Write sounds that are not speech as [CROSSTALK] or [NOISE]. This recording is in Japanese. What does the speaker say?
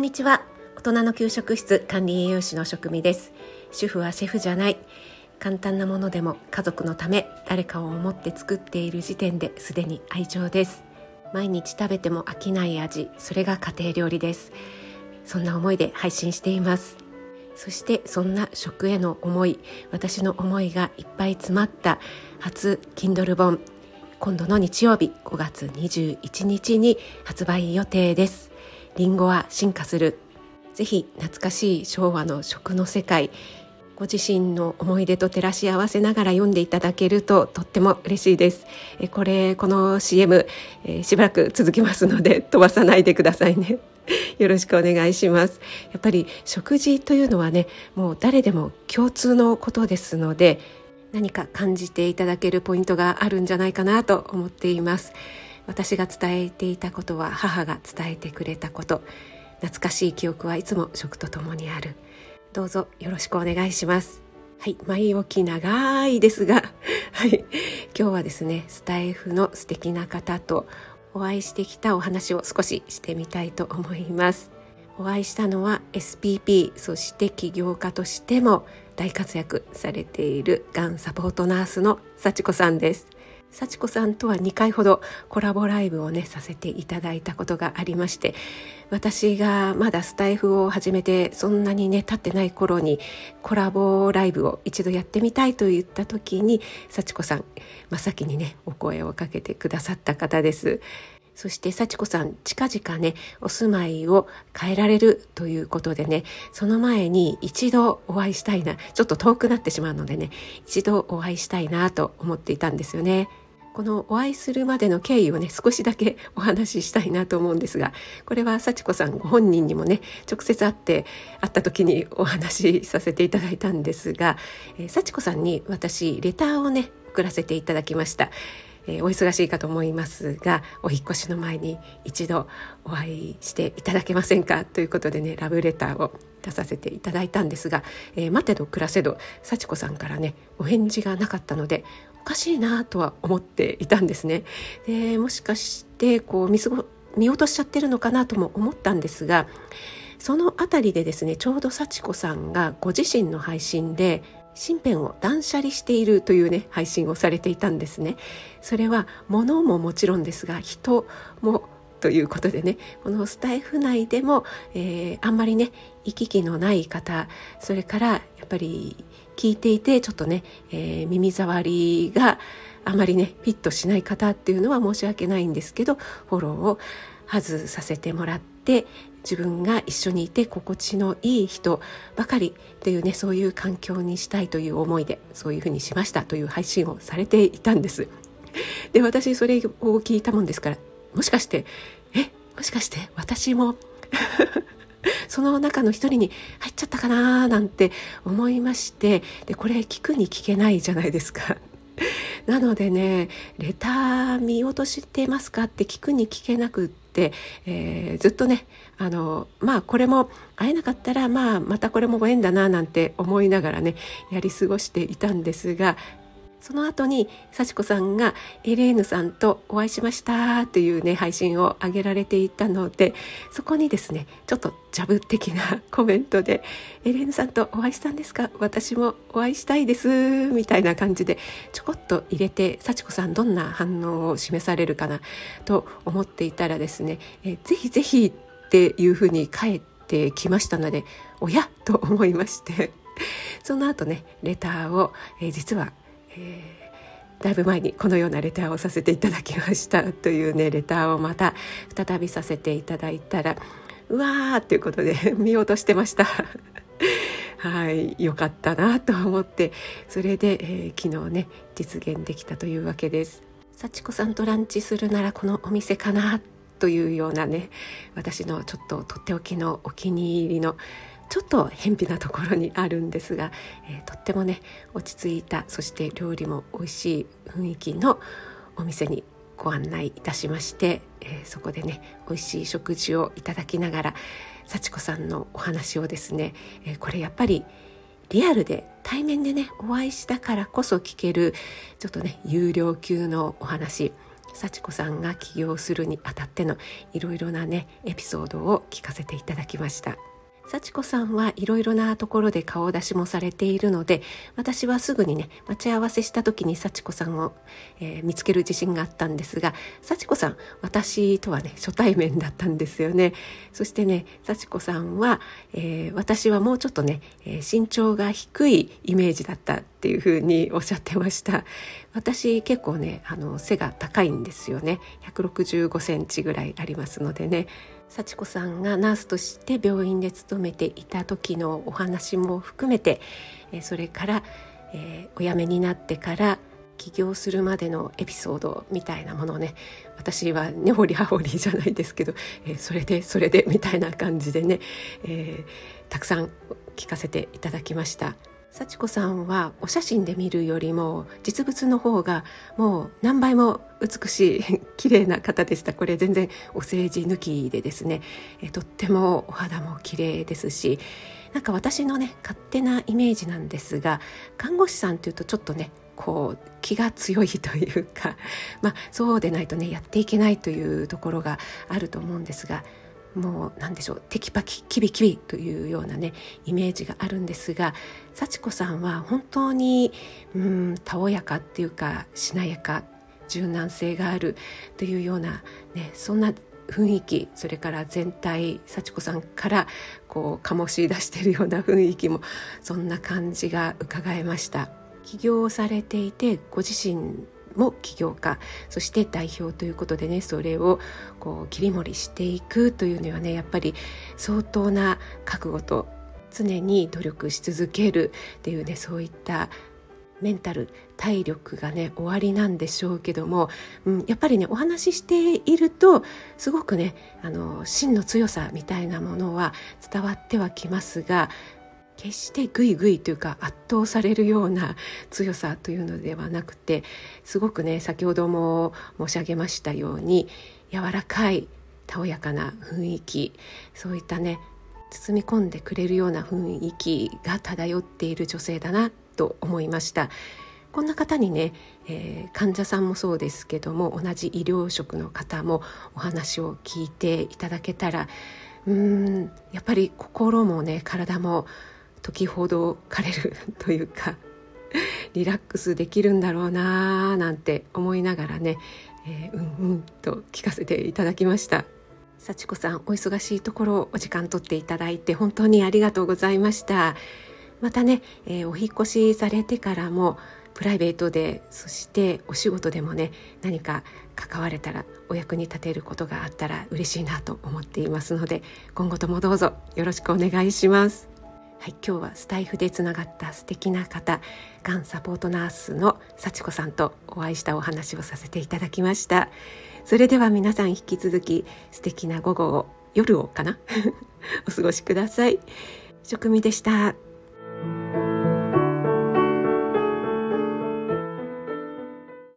んにちは。大人の給食室管理栄養士の職味です。主婦はシェフじゃない。簡単なものでも家族のため誰かを思って作っている時点ですでに愛情です。毎日食べても飽きない味。それが家庭料理です。そんな思いで配信しています。そしてそんな食への思い私の思いがいっぱい詰まった初 Kindle 本今度の日曜日5月21日に発売予定です。リンゴは進化する。ぜひ懐かしい昭和の食の世界ご自身の思い出と照らし合わせながら読んでいただけるととっても嬉しいです。えこれこの CM、え、しばらく続きますので [LAUGHS] 飛ばさないでくださいね。[LAUGHS] よろしくお願いします。やっぱり食事というのはねもう誰でも共通のことですので何か感じていただけるポイントがあるんじゃないかなと思っています。私が伝えていたことは母が伝えてくれたこと。懐かしい記憶はいつも食とともにある。どうぞよろしくお願いします。はい前置き長いですが。[LAUGHS] はい。今日はですねスタイフの素敵な方とお会いしてきたお話を少ししてみたいと思います。お会いしたのは SPP そして起業家としても大活躍されているがんサポートナースの幸子さんです。幸子さんとは2回ほどコラボライブをねさせていただいたことがありまして私がまだスタイフを始めてそんなにね経ってない頃にコラボライブを一度やってみたいと言った時に幸子さん真っ先にねお声をかけてくださった方ですそして幸子さん近々ねお住まいを変えられるということでねその前に一度お会いしたいなちょっと遠くなってしまうのでね一度お会いしたいなと思っていたんですよね。このお会いするまでの経緯をね少しだけお話ししたいなと思うんですがこれは幸子さんご本人にもね直接会って会った時にお話しさせていただいたんですが、えー、幸子さんに私レターをね送らせていただきました。えー、お忙しいかと思いますがお引越しの前に一度お会いしていただけませんか？ということでねラブレターを出させていただいたんですが、えー、待てど暮らせど幸子さんからねお返事がなかったのでおかしいなとは思っていたんですね。でもしかしてこう見過ご見落としちゃってるのかなとも思ったんですがその辺りでですねちょうど幸子さんがご自身の配信で身辺を断捨離しているというね配信をされていたんですねそれは物ももちろんですが人もということでねこのスタイフ内でも、えー、あんまりね行き来のない方それからやっぱり聞いていてちょっとね、えー、耳障りがあまりねフィットしない方っていうのは申し訳ないんですけどフォローを外させてもらって自分が一緒にいて心地のいい人ばかりっていうねそういう環境にしたいという思いでそういうふうにしましたという配信をされていたんです。で私それを聞いたもんですからもしかしてえもしかして私も？[LAUGHS] その中の一人に入っちゃったかななんて思いましてでこれ聞くに聞けないじゃないですか。[LAUGHS] なのでねレター見落としてますかって聞くに聞けなくって、えー、ずっとねあのまあこれも会えなかったら、まあ、またこれもご縁だななんて思いながらねやり過ごしていたんですがその後に幸子さんがエレーヌさんとお会いしましたというね配信を上げられていたのでそこにですねちょっとジャブ的な [LAUGHS] コメントで「エレーヌさんとお会いしたんですか？私もお会いしたいです」みたいな感じでちょこっと入れて幸子さんどんな反応を示されるかなと思っていたらですね「えぜひぜひ」っていうふうに返ってきましたので「おや?」と思いましてその後ねレターを、えー、実は、だいぶ前にこのようなレターをさせていただきましたというねレターをまた再びさせていただいたらうわーっていうことで [LAUGHS] 見落としてました。[LAUGHS] はい良かったなと思ってそれで、えー、昨日ね実現できたというわけです。幸子さんとランチするならこのお店かなというようなね私のちょっととっておきのお気に入りのちょっと偏僻なところにあるんですが、えー、とってもね落ち着いたそして料理も美味しい雰囲気のお店にご案内いたしまして、えー、そこでね美味しい食事をいただきながら幸子さんのお話をですね、えー、これやっぱりリアルで対面でねお会いしたからこそ聞けるちょっとね有料級のお話幸子さんが起業するにあたってのいろいろなねエピソードを聞かせていただきました。幸子さんはいろいろなところで顔出しもされているので私はすぐにね待ち合わせした時に幸子さんを、えー、見つける自信があったんですが幸子さん私とはね初対面だったんですよね。そしてね幸子さんは、えー、私はもうちょっとね、身長が低いイメージだったっていうふうにおっしゃってました。私結構ねあの背が高いんですよね。165センチぐらいありますのでね。幸子さんがナースとして病院で勤めていた時のお話も含めてそれから、え、お辞めになってから起業するまでのエピソードみたいなものをね私は根掘り葉掘りじゃないですけど、え、それでそれでみたいな感じでね、えー、たくさん聞かせていただきました。幸子さんはお写真で見るよりも実物の方がもう何倍も美しい綺麗な方でした。これ全然お政治抜きでですね。えとってもお肌も綺麗ですしなんか私のね勝手なイメージなんですが看護師さんというとちょっとねこう気が強いというかまあそうでないとねやっていけないというところがあると思うんですがもう何でしょうテキパキキビキビというようなねイメージがあるんですが幸子さんは本当にうんたおやかっていうかしなやか柔軟性があるというような、ね、そんな雰囲気それから全体幸子さんからこう醸し出しているような雰囲気もそんな感じが伺えました。起業されていてご自身も起業家そして代表ということでねそれをこう切り盛りしていくというにはねやっぱり相当な覚悟と常に努力し続けるっていうねそういったメンタル体力がね終わりなんでしょうけども、うん、やっぱりねお話ししているとすごくねあの真の強さみたいなものは伝わってはきますが決してグイグイというか圧倒されるような強さというのではなくてすごくね先ほども申し上げましたように柔らかいたおやかな雰囲気そういったね包み込んでくれるような雰囲気が漂っている女性だなと思いました。こんな方にね、えー、患者さんもそうですけども同じ医療職の方もお話を聞いていただけたらうんやっぱり心もね体も解きほどかれるというか [LAUGHS] リラックスできるんだろうなーなんて思いながらね、えー、うんうんと聞かせていただきました。幸子さんお忙しいところお時間取っていただいて本当にありがとうございました。またね、えー、お引越しされてからもプライベートでそしてお仕事でもね何か関われたらお役に立てることがあったら嬉しいなと思っていますので今後ともどうぞよろしくお願いします。はい、今日はスタイフでつながった素敵な方がんサポートナースの幸子さんとお会いしたお話をさせていただきました。それでは皆さん引き続き素敵な午後を夜をかな？[LAUGHS] お過ごしください。職味でした。